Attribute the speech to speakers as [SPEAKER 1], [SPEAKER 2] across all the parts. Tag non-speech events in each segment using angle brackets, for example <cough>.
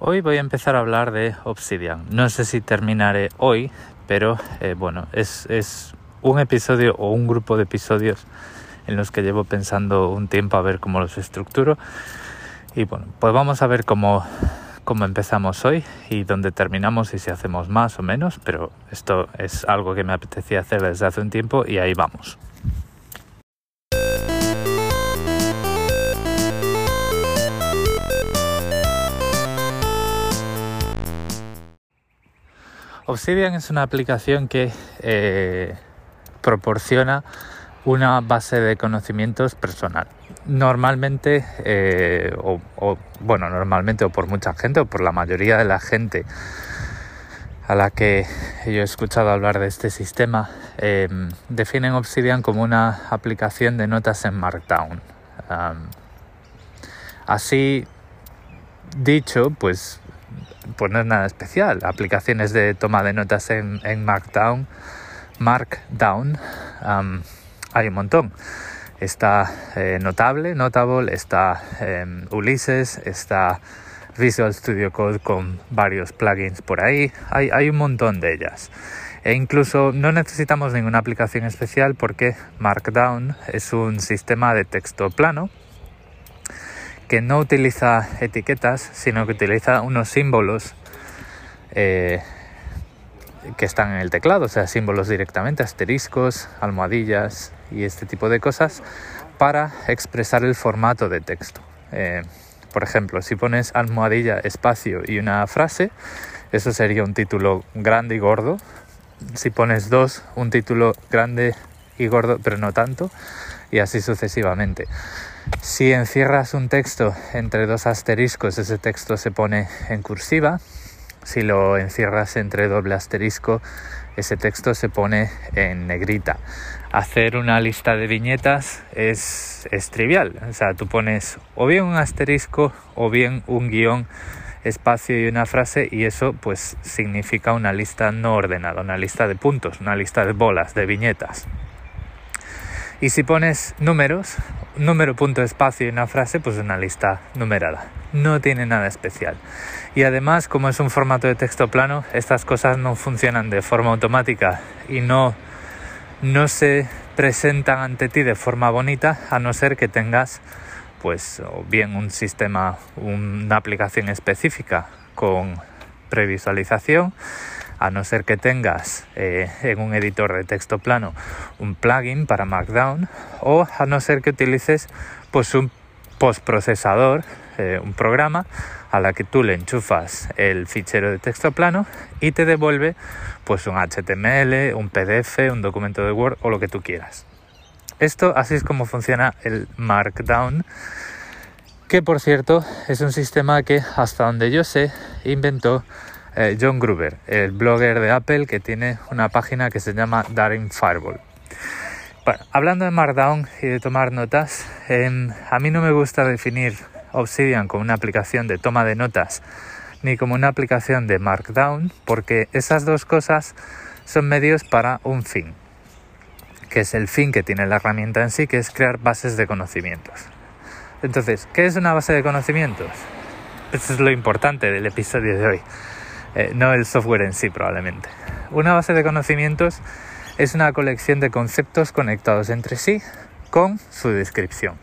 [SPEAKER 1] Hoy voy a empezar a hablar de Obsidian. No sé si terminaré hoy, pero eh, bueno, es, es un episodio o un grupo de episodios en los que llevo pensando un tiempo a ver cómo los estructuro. Y bueno, pues vamos a ver cómo, cómo empezamos hoy y dónde terminamos y si hacemos más o menos, pero esto es algo que me apetecía hacer desde hace un tiempo y ahí vamos. Obsidian es una aplicación que eh, proporciona una base de conocimientos personal. Normalmente, eh, o, bueno, normalmente o por mucha gente o por la mayoría de la gente a la que yo he escuchado hablar de este sistema, eh, definen Obsidian como una aplicación de notas en Markdown. así dicho, pues pues no es nada especial. Aplicaciones de toma de notas en, Markdown, Markdown hay un montón. Está eh, Notable, Notable, está em, Ulises, está Visual Studio Code con varios plugins por ahí. Hay, hay un montón de ellas. E incluso no necesitamos ninguna aplicación especial porque Markdown es un sistema de texto plano que no utiliza etiquetas, sino que utiliza unos símbolos eh, que están en el teclado, o sea, símbolos directamente, asteriscos, almohadillas y este tipo de cosas para expresar el formato de texto. Eh, por ejemplo, si pones almohadilla, espacio y una frase, eso sería un título grande y gordo. Si pones dos, un título grande y gordo, pero no tanto, y así sucesivamente. Si encierras un texto entre dos asteriscos, ese texto se pone en cursiva. Si lo encierras entre doble asterisco, ese texto se pone en negrita. Hacer una lista de viñetas es, trivial. O sea, tú pones o bien un asterisco o bien un guion, espacio y una frase y eso pues significa una lista no ordenada, una lista de puntos, una lista de bolas, de viñetas. Y si pones números, número, punto, espacio y una frase, pues una lista numerada. No tiene nada especial. Y además, como es un formato de texto plano, estas cosas no funcionan de forma automática y no, no se presentan ante ti de forma bonita, a no ser que tengas pues o bien un sistema, una aplicación específica con previsualización a no ser que tengas eh, en un editor de texto plano un plugin para Markdown o a no ser que utilices pues un postprocesador, eh, un programa a la que tú le enchufas el fichero de texto plano y te devuelve pues un HTML, un PDF, un documento de Word o lo que tú quieras. Esto así es como funciona el Markdown, que por cierto es un sistema que hasta donde yo sé inventó eh, John Gruber, el blogger de Apple que tiene una página que se llama Daring Fireball. Hablando de Markdown y de tomar notas, em, a mí no me gusta definir Obsidian como una aplicación de toma de notas ni como una aplicación de Markdown porque esas dos cosas son medios para un fin, que es el fin que tiene la herramienta en sí, que es crear bases de conocimientos. Entonces, ¿qué es una base de conocimientos? Eso es lo importante del episodio de hoy. Eh, no el software en sí probablemente. Una base de conocimientos es una colección de conceptos conectados entre sí con su descripción.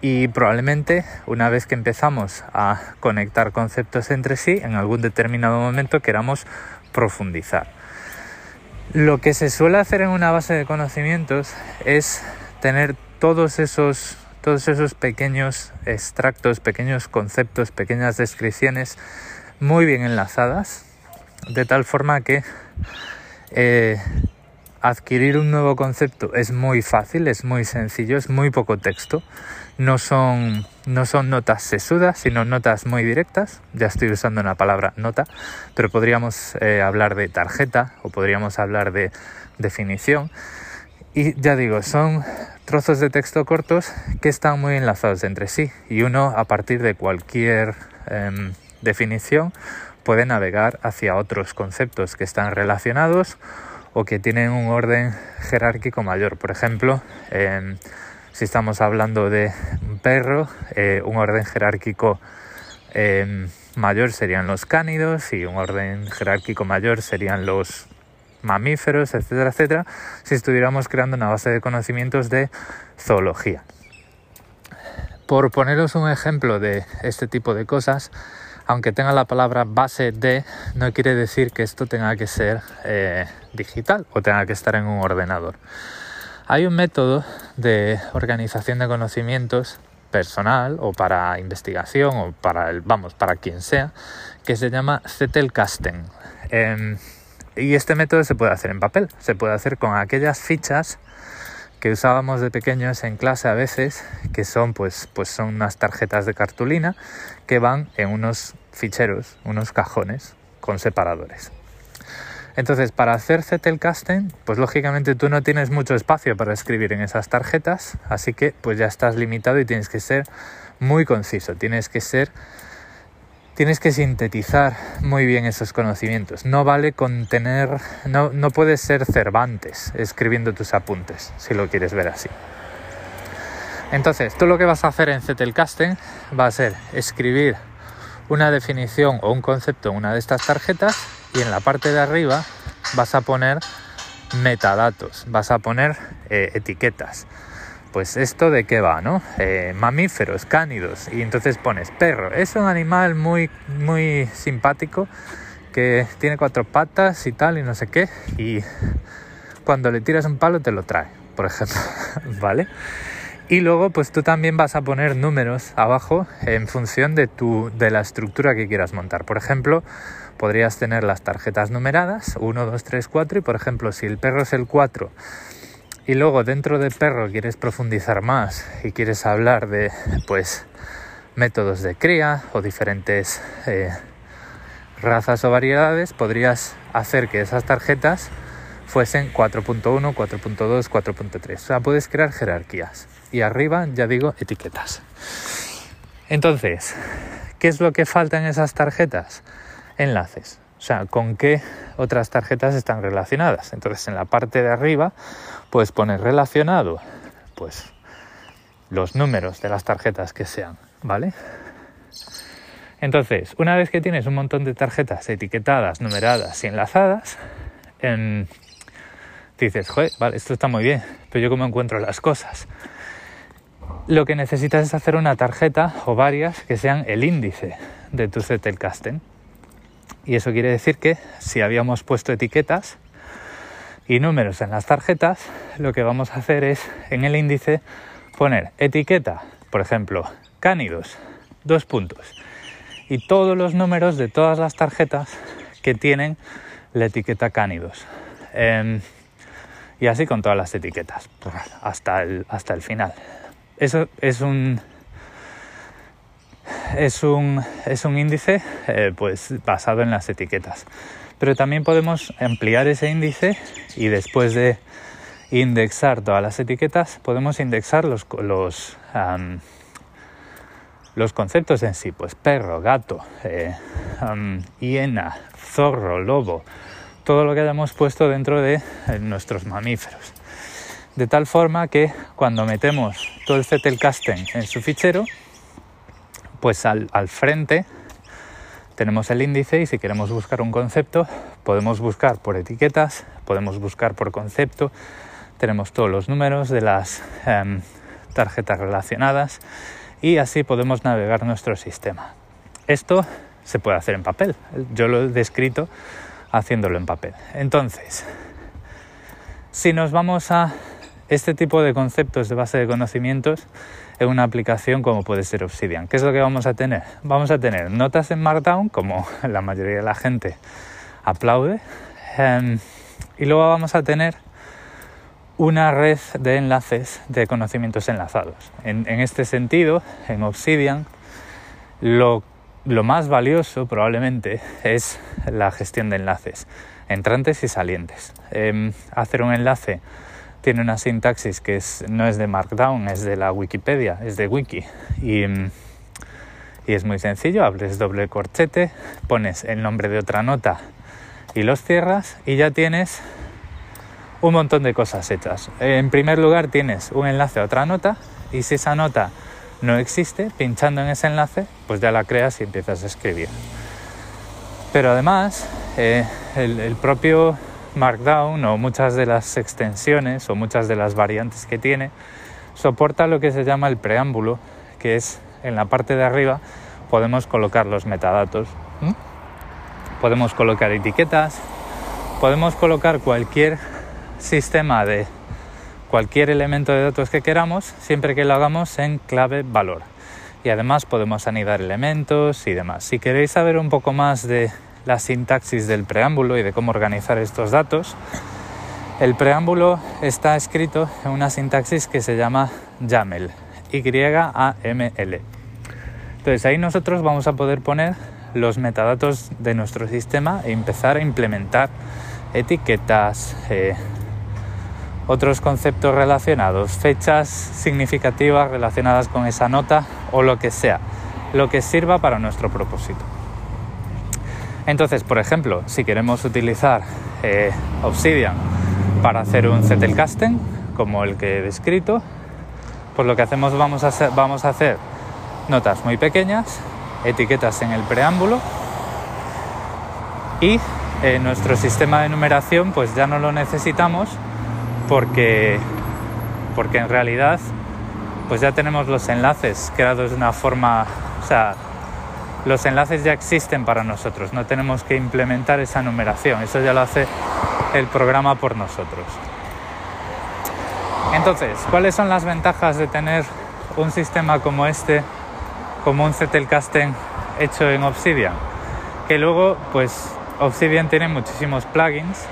[SPEAKER 1] Y probablemente una vez que empezamos a conectar conceptos entre sí, en algún determinado momento queramos profundizar. Lo que se suele hacer en una base de conocimientos es tener todos esos, todos esos pequeños extractos, pequeños conceptos, pequeñas descripciones muy bien enlazadas, de tal forma que eh, adquirir un nuevo concepto es muy fácil, es muy sencillo, es muy poco texto. No son, no son notas sesudas, sino notas muy directas. Ya estoy usando una palabra nota, pero podríamos eh, hablar de tarjeta o podríamos hablar de definición. Y ya digo, son trozos de texto cortos que están muy enlazados entre sí y uno a partir de cualquier em, definición puede navegar hacia otros conceptos que están relacionados o que tienen un orden jerárquico mayor. Por ejemplo, si estamos hablando de un perro, eh, un orden jerárquico em, mayor serían los cánidos y un orden jerárquico mayor serían los mamíferos, etcétera, etcétera, si estuviéramos creando una base de conocimientos de zoología. Por poneros un ejemplo de este tipo de cosas, aunque tenga la palabra base de, no quiere decir que esto tenga que ser eh, digital o tenga que estar en un ordenador. Hay un método de organización de conocimientos personal o para investigación o para el, vamos, para quien sea, que se llama Zettelkasten. Em, y este método se puede hacer en papel, se puede hacer con aquellas fichas que usábamos de pequeños en clase a veces, que son pues, pues son unas tarjetas de cartulina que van en unos ficheros, unos cajones con separadores. Entonces, para hacer Zettelkasten, pues lógicamente tú no tienes mucho espacio para escribir en esas tarjetas, así que pues ya estás limitado y tienes que ser muy conciso, tienes que ser tienes que sintetizar muy bien esos conocimientos. No vale contener, no, no puedes ser Cervantes escribiendo tus apuntes, si lo quieres ver así. Entonces, tú lo que vas a hacer en Zettelkasten va a ser escribir una definición o un concepto en una de estas tarjetas y en la parte de arriba vas a poner metadatos, vas a poner eh, etiquetas pues esto de qué va, ¿no? Eh, mamíferos, cánidos, y entonces pones perro. Es un animal muy, muy simpático que tiene cuatro patas y tal y no sé qué, y cuando le tiras un palo te lo trae, por ejemplo, <laughs> ¿vale? Y luego pues tú también vas a poner números abajo en función de, tu, de la estructura que quieras montar. Por ejemplo, podrías tener las tarjetas numeradas, 1, 2, 3, 4, y por ejemplo, si el perro es el 4 y luego dentro de perro quieres profundizar más y quieres hablar de pues métodos de cría o diferentes eh, razas o variedades, podrías hacer que esas tarjetas fuesen 4.1, 4.2, 4.3. O sea, puedes crear jerarquías. Y arriba, ya digo, etiquetas. Entonces, ¿qué es lo que falta en esas tarjetas? Enlaces. O sea, con qué otras tarjetas están relacionadas. Entonces, en la parte de arriba Puedes poner relacionado, pues los números de las tarjetas que sean, ¿vale? Entonces, una vez que tienes un montón de tarjetas etiquetadas, numeradas y enlazadas, dices, joder, vale, esto está muy bien, pero yo cómo encuentro las cosas. Lo que necesitas es hacer una tarjeta o varias que sean el índice de tu Zettelkasten. Y eso quiere decir que si habíamos puesto etiquetas, y números en las tarjetas, lo que vamos a hacer es en el índice poner etiqueta, por ejemplo, cánidos, dos puntos, y todos los números de todas las tarjetas que tienen la etiqueta cánidos. Em, y así con todas las etiquetas, hasta el, hasta el final. Eso es un, es un, es un índice eh, pues basado en las etiquetas pero también podemos ampliar ese índice y después de indexar todas las etiquetas podemos indexar los, los, los conceptos en sí, pues perro, gato, eh, hiena, zorro, lobo, todo lo que hayamos puesto dentro de eh, nuestros mamíferos. De tal forma que cuando metemos todo el Zettelkasten en su fichero, pues al, frente tenemos el índice y si queremos buscar un concepto podemos buscar por etiquetas, podemos buscar por concepto, tenemos todos los números de las em, tarjetas relacionadas y así podemos navegar nuestro sistema. Esto se puede hacer en papel, yo lo he descrito haciéndolo en papel. Entonces, si nos vamos a este tipo de conceptos de base de conocimientos, en una aplicación como puede ser Obsidian. ¿Qué es lo que vamos a tener? Vamos a tener notas en Markdown, como la mayoría de la gente aplaude, em, y luego vamos a tener una red de enlaces de conocimientos enlazados. En, este sentido, en Obsidian, lo, más valioso probablemente es la gestión de enlaces, entrantes y salientes. Em, hacer un enlace tiene una sintaxis que es, no es de Markdown, es de la Wikipedia, es de Wiki. Y, y es muy sencillo, abres doble corchete, pones el nombre de otra nota y los cierras y ya tienes un montón de cosas hechas. En primer lugar tienes un enlace a otra nota y si esa nota no existe, pinchando en ese enlace, pues ya la creas y empiezas a escribir. Pero además, eh, el, propio Markdown o muchas de las extensiones o muchas de las variantes que tiene, soporta lo que se llama el preámbulo, que es en la parte de arriba podemos colocar los metadatos, podemos colocar etiquetas, podemos colocar cualquier sistema de cualquier elemento de datos que queramos siempre que lo hagamos en clave valor. Y además podemos anidar elementos y demás. Si queréis saber un poco más de la sintaxis del preámbulo y de cómo organizar estos datos, el preámbulo está escrito en una sintaxis que se llama YAML, Y-A-M-L. Entonces ahí nosotros vamos a poder poner los metadatos de nuestro sistema e empezar a implementar etiquetas, eh, otros conceptos relacionados, fechas significativas relacionadas con esa nota o lo que sea, lo que sirva para nuestro propósito. Entonces, por ejemplo, si queremos utilizar eh, Obsidian para hacer un casting como el que he descrito, pues lo que hacemos vamos a hacer, vamos a hacer notas muy pequeñas, etiquetas en el preámbulo y eh, nuestro sistema de numeración pues ya no lo necesitamos porque, porque en realidad pues ya tenemos los enlaces creados de una forma, o sea, los enlaces ya existen para nosotros, no tenemos que implementar esa numeración, eso ya lo hace el programa por nosotros. Entonces, ¿cuáles son las ventajas de tener un sistema como este, como un Zettelkasten hecho en Obsidian? Que luego, pues Obsidian tiene muchísimos plugins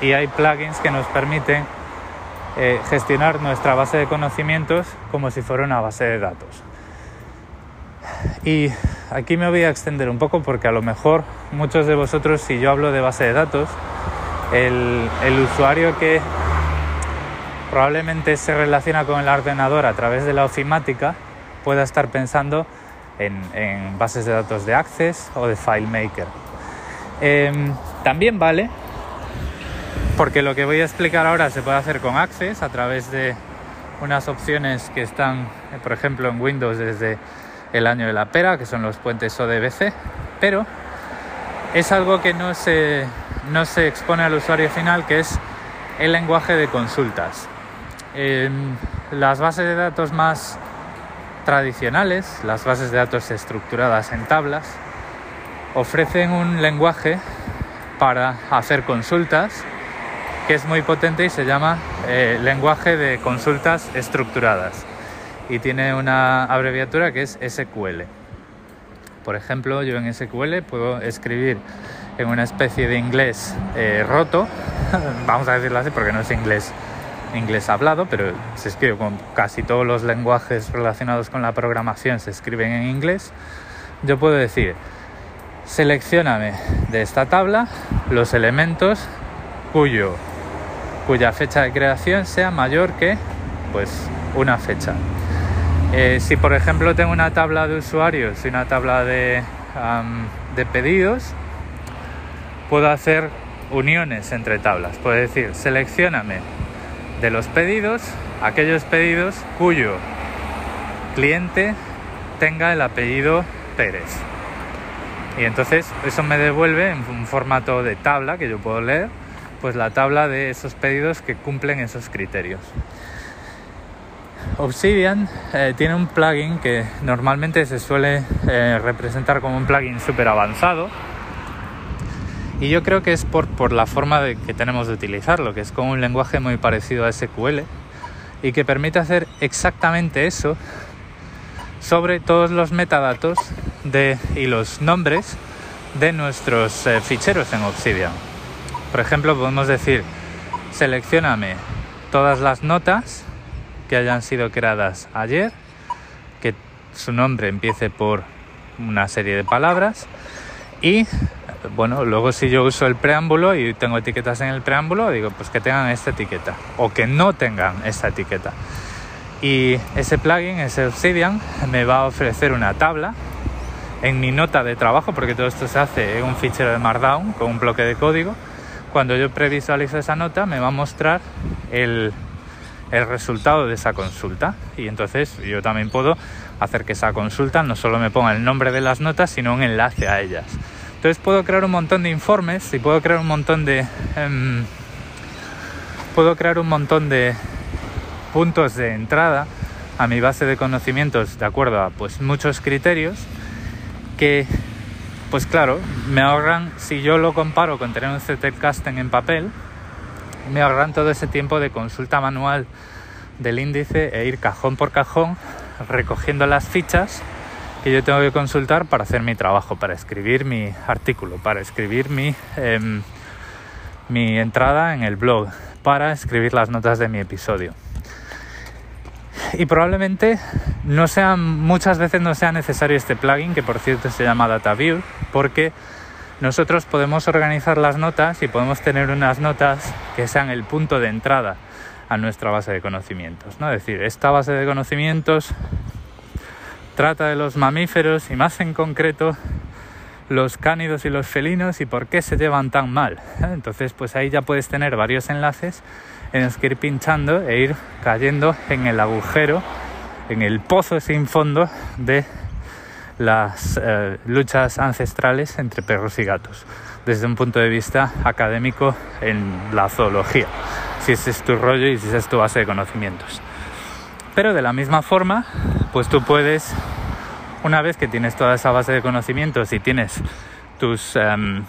[SPEAKER 1] y hay plugins que nos permiten eh, gestionar nuestra base de conocimientos como si fuera una base de datos. Y aquí me voy a extender un poco porque a lo mejor muchos de vosotros, si yo hablo de base de datos, el, usuario que probablemente se relaciona con el ordenador a través de la ofimática pueda estar pensando en, bases de datos de Access o de FileMaker. Em, también vale porque lo que voy a explicar ahora se puede hacer con Access a través de unas opciones que están, por ejemplo, en Windows desde el año de la pera, que son los puentes ODBC, pero es algo que no se, no se expone al usuario final, que es el lenguaje de consultas. las bases de datos más tradicionales, las bases de datos estructuradas en tablas, ofrecen un lenguaje para hacer consultas que es muy potente y se llama eh, lenguaje de consultas estructuradas y tiene una abreviatura que es SQL. Por ejemplo, yo en SQL puedo escribir en una especie de inglés eh, roto, <laughs> vamos a decirlo así porque no es inglés inglés hablado, pero se escribe con casi todos los lenguajes relacionados con la programación se escriben en inglés. Yo puedo decir, seleccioname de esta tabla los elementos cuyo cuya fecha de creación sea mayor que pues una fecha. Eh, si por ejemplo tengo una tabla de usuarios y una tabla de, de pedidos, puedo hacer uniones entre tablas. Puedo decir, seleccioname de los pedidos aquellos pedidos cuyo cliente tenga el apellido Pérez. Y entonces eso me devuelve en un formato de tabla que yo puedo leer pues la tabla de esos pedidos que cumplen esos criterios. Obsidian eh, tiene un plugin que normalmente se suele eh, representar como un plugin súper avanzado y yo creo que es por, por la forma de que tenemos de utilizarlo, que es con un lenguaje muy parecido a SQL y que permite hacer exactamente eso sobre todos los metadatos de, y los nombres de nuestros eh, ficheros en Obsidian. Por ejemplo, podemos decir, seleccioname todas las notas que hayan sido creadas ayer, que su nombre empiece por una serie de palabras y bueno, luego si yo uso el preámbulo y tengo etiquetas en el preámbulo, digo pues que tengan esta etiqueta o que no tengan esta etiqueta. Y ese plugin, ese Obsidian, me va a ofrecer una tabla en mi nota de trabajo, porque todo esto se hace en un fichero de Markdown con un bloque de código cuando yo previsualizo esa nota me va a mostrar el, resultado de esa consulta y entonces yo también puedo hacer que esa consulta no solo me ponga el nombre de las notas, sino un enlace a ellas. Entonces puedo crear un montón de informes y puedo crear un montón de... Em, puedo crear un montón de puntos de entrada a mi base de conocimientos de acuerdo a pues muchos criterios que pues claro me ahorran si yo lo comparo con tener un casting en papel me ahorran todo ese tiempo de consulta manual del índice e ir cajón por cajón recogiendo las fichas que yo tengo que consultar para hacer mi trabajo, para escribir mi artículo, para escribir mi, em, mi entrada en el blog, para escribir las notas de mi episodio. Y probablemente no muchas veces no sea necesario este plugin, que por cierto se llama DataView, porque nosotros podemos organizar las notas y podemos tener unas notas que sean el punto de entrada a nuestra base de conocimientos. ¿no? Es decir, esta base de conocimientos trata de los mamíferos y más en concreto los cánidos y los felinos y por qué se llevan tan mal. Entonces, pues ahí ya puedes tener varios enlaces en los que ir pinchando e ir cayendo en el agujero, en el pozo sin fondo de las eh, luchas ancestrales entre perros y gatos, desde un punto de vista académico en la zoología, si ese es tu rollo y si esa es tu base de conocimientos. Pero de la misma forma, pues tú puedes, una vez que tienes toda esa base de conocimientos y tienes tus, em,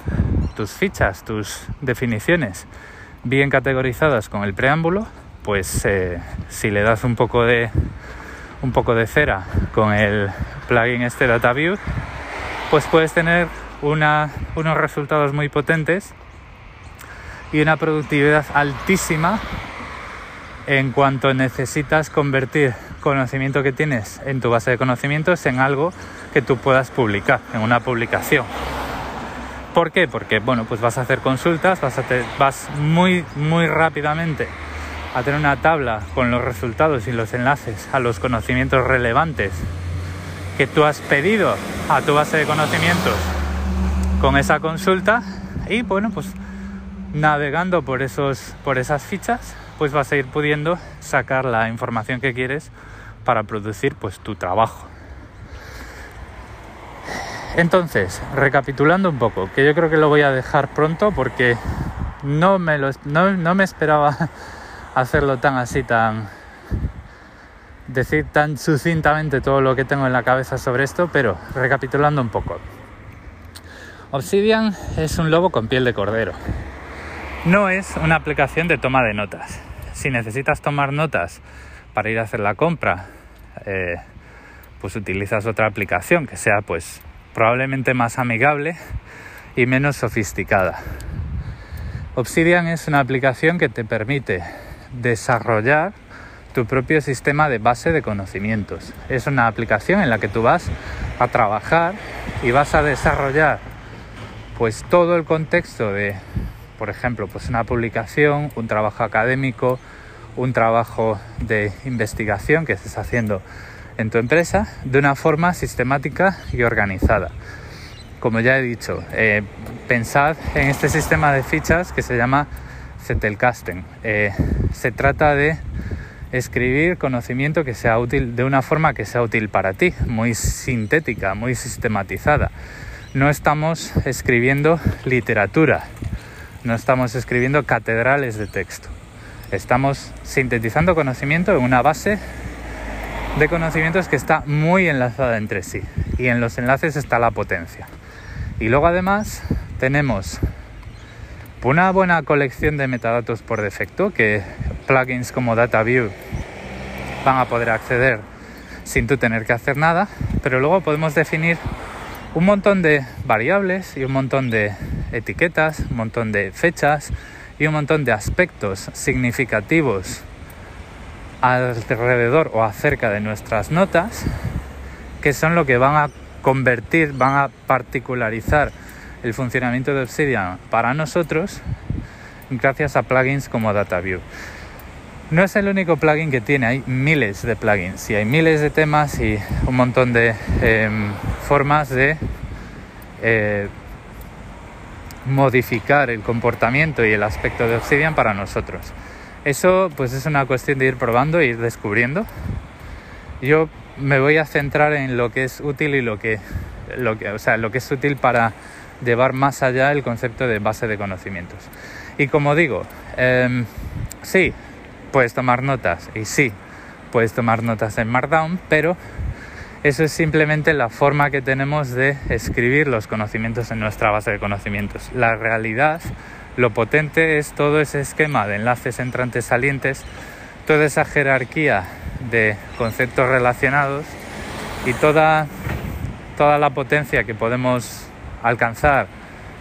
[SPEAKER 1] tus fichas, tus definiciones bien categorizadas con el preámbulo, pues eh, si le das un poco de un poco de cera con el plugin este DataView, pues puedes tener unos resultados muy potentes y una productividad altísima en cuanto necesitas convertir conocimiento que tienes en tu base de conocimientos en algo que tú puedas publicar, en una publicación. ¿Por qué? Porque bueno, pues vas a hacer consultas, vas, vas muy, muy rápidamente a tener una tabla con los resultados y los enlaces a los conocimientos relevantes que tú has pedido a tu base de conocimientos con esa consulta y bueno, pues navegando por, esos, por esas fichas pues vas a ir pudiendo sacar la información que quieres para producir pues tu trabajo. Entonces, recapitulando un poco, que yo creo que lo voy a dejar pronto porque no me, lo, no, me esperaba <laughs> hacerlo tan así, tan decir tan sucintamente todo lo que tengo en la cabeza sobre esto, pero recapitulando un poco. Obsidian es un lobo con piel de cordero. No es una aplicación de toma de notas si necesitas tomar notas para ir a hacer la compra, eh, pues utilizas otra aplicación que sea pues probablemente más amigable y menos sofisticada. Obsidian es una aplicación que te permite desarrollar tu propio sistema de base de conocimientos. Es una aplicación en la que tú vas a trabajar y vas a desarrollar pues todo el contexto de por ejemplo, pues una publicación, un trabajo académico, un trabajo de investigación que estés haciendo en tu empresa de una forma sistemática y organizada. Como ya he dicho, eh, pensad en este sistema de fichas que se llama Zettelkasten. Eh, se trata de escribir conocimiento que sea útil de una forma que sea útil para ti, muy sintética, muy sistematizada. No estamos escribiendo literatura, no estamos escribiendo catedrales de texto. Estamos sintetizando conocimiento en una base de conocimientos que está muy enlazada entre sí y en los enlaces está la potencia. Y luego además tenemos una buena colección de metadatos por defecto que plugins como DataView van a poder acceder sin tú tener que hacer nada, pero luego podemos definir un montón de variables y un montón de etiquetas, un montón de fechas y un montón de aspectos significativos alrededor o acerca de nuestras notas que son lo que van a convertir, van a particularizar el funcionamiento de Obsidian para nosotros gracias a plugins como DataView. No es el único plugin que tiene, hay miles de plugins y hay miles de temas y un montón de em, formas de eh, modificar el comportamiento y el aspecto de Obsidian para nosotros. Eso pues es una cuestión de ir probando e ir descubriendo. Yo me voy a centrar en lo que es útil y lo que, o sea, lo que es útil para llevar más allá el concepto de base de conocimientos. Y como digo, em, sí, puedes tomar notas y sí, puedes tomar notas en Markdown, pero eso es simplemente la forma que tenemos de escribir los conocimientos en nuestra base de conocimientos. La realidad, lo potente es todo ese esquema de enlaces entrantes salientes, toda esa jerarquía de conceptos relacionados y toda, toda la potencia que podemos alcanzar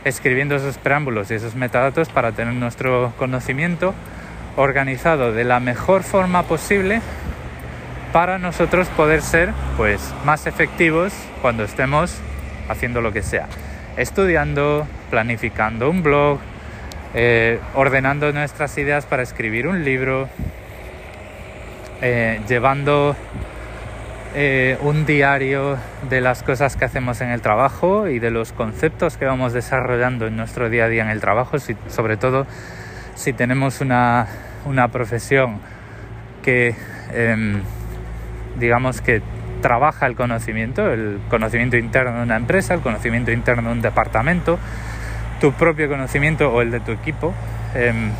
[SPEAKER 1] escribiendo esos preámbulos y esos metadatos para tener nuestro conocimiento organizado de la mejor forma posible para nosotros poder ser pues más efectivos cuando estemos haciendo lo que sea. Estudiando planificando un blog eh, ordenando nuestras ideas para escribir un libro eh, llevando eh, un diario de las cosas que hacemos en el trabajo y de los conceptos que vamos desarrollando en nuestro día a día en el trabajo, sobre todo si tenemos una, profesión que, em, digamos que trabaja el conocimiento, el conocimiento interno de una empresa, el conocimiento interno de un departamento, tu propio conocimiento o el de tu equipo. Em,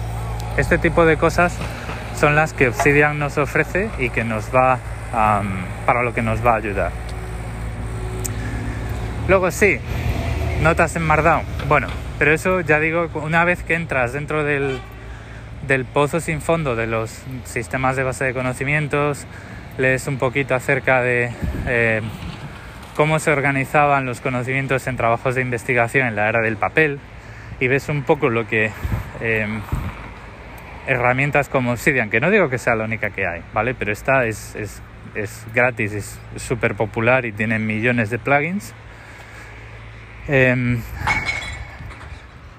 [SPEAKER 1] este tipo de cosas son las que Obsidian nos ofrece y que nos va para lo que nos va a ayudar. Luego sí, notas en Markdown. Bueno, pero eso ya digo, una vez que entras dentro del, del pozo sin fondo de los sistemas de base de conocimientos, lees un poquito acerca de eh, cómo se organizaban los conocimientos en trabajos de investigación en la era del papel y ves un poco lo que eh, herramientas como Obsidian, que no digo que sea la única que hay, ¿vale? Pero esta es, es, es gratis, es súper popular y tiene millones de plugins. Em,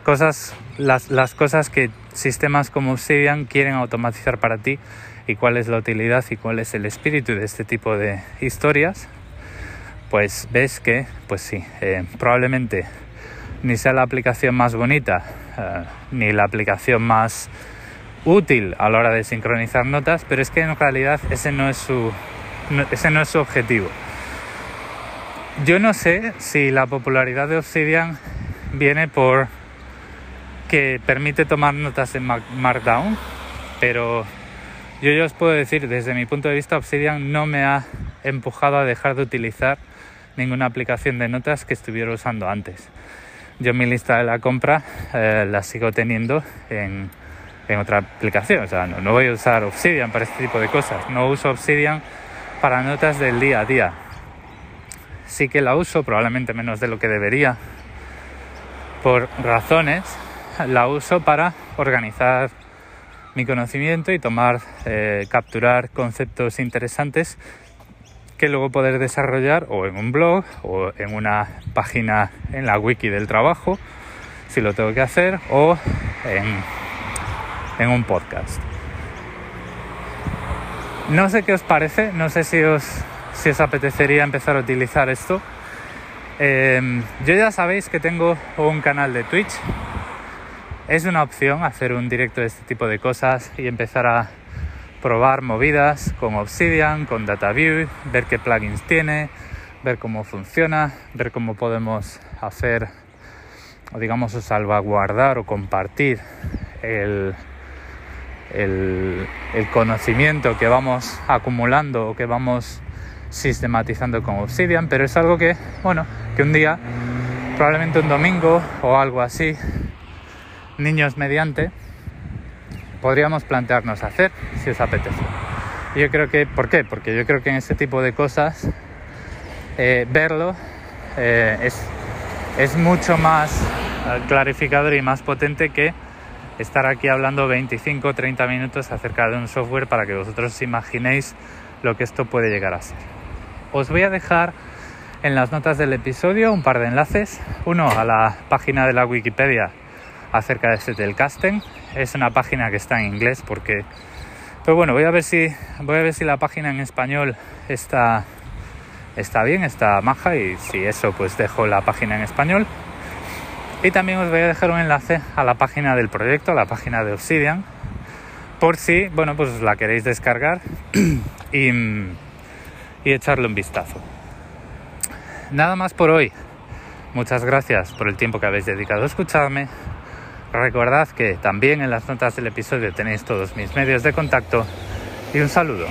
[SPEAKER 1] cosas, las, las cosas que sistemas como Obsidian quieren automatizar para ti y cuál es la utilidad y cuál es el espíritu de este tipo de historias, pues ves que, pues sí, eh, probablemente ni sea la aplicación más bonita, eh, ni la aplicación más útil a la hora de sincronizar notas, pero es que en realidad ese no es su, ese no es su objetivo. Yo no sé si la popularidad de Obsidian viene por que permite tomar notas en Markdown, pero yo ya os puedo decir, desde mi punto de vista, Obsidian no me ha empujado a dejar de utilizar ninguna aplicación de notas que estuviera usando antes. Yo mi lista de la compra eh, la sigo teniendo en en otra aplicación. O sea, no, voy a usar Obsidian para este tipo de cosas. No uso Obsidian para notas del día a día. Sí que la uso, probablemente menos de lo que debería, por razones. La uso para organizar mi conocimiento y tomar, eh, capturar conceptos interesantes que luego poder desarrollar o en un blog o en una página en la wiki del trabajo, si lo tengo que hacer, o en en un podcast. No sé qué os parece, no sé si os, apetecería empezar a utilizar esto. Em, yo ya sabéis que tengo un canal de Twitch. Es una opción hacer un directo de este tipo de cosas y empezar a probar movidas con Obsidian, con DataView, ver qué plugins tiene, ver cómo funciona, ver cómo podemos hacer o digamos salvaguardar o compartir el, el, conocimiento que vamos acumulando o que vamos sistematizando con Obsidian, pero es algo que, bueno, que un día, probablemente un domingo o algo así, niños mediante, podríamos plantearnos hacer si os apetece. yo creo que, ¿por qué? Porque yo creo que en este tipo de cosas, eh, verlo eh, es, es mucho más eh, clarificador y más potente que estar aquí hablando 25 o 30 minutos acerca de un software para que vosotros os imaginéis lo que esto puede llegar a ser. Os voy a dejar en las notas del episodio un par de enlaces. Uno a la página de la Wikipedia acerca de este telcasting. Es una página que está en inglés porque pero bueno, voy a ver si voy a ver si la página en español está está bien, está maja y si eso pues dejo la página en español y también os voy a dejar un enlace a la página del proyecto, a la página de Obsidian, por si, bueno, pues la queréis descargar <clears throat> y, y echarle un vistazo. Nada más por hoy. Muchas gracias por el tiempo que habéis dedicado a escucharme. Recordad que también en las notas del episodio tenéis todos mis medios de contacto y un saludo.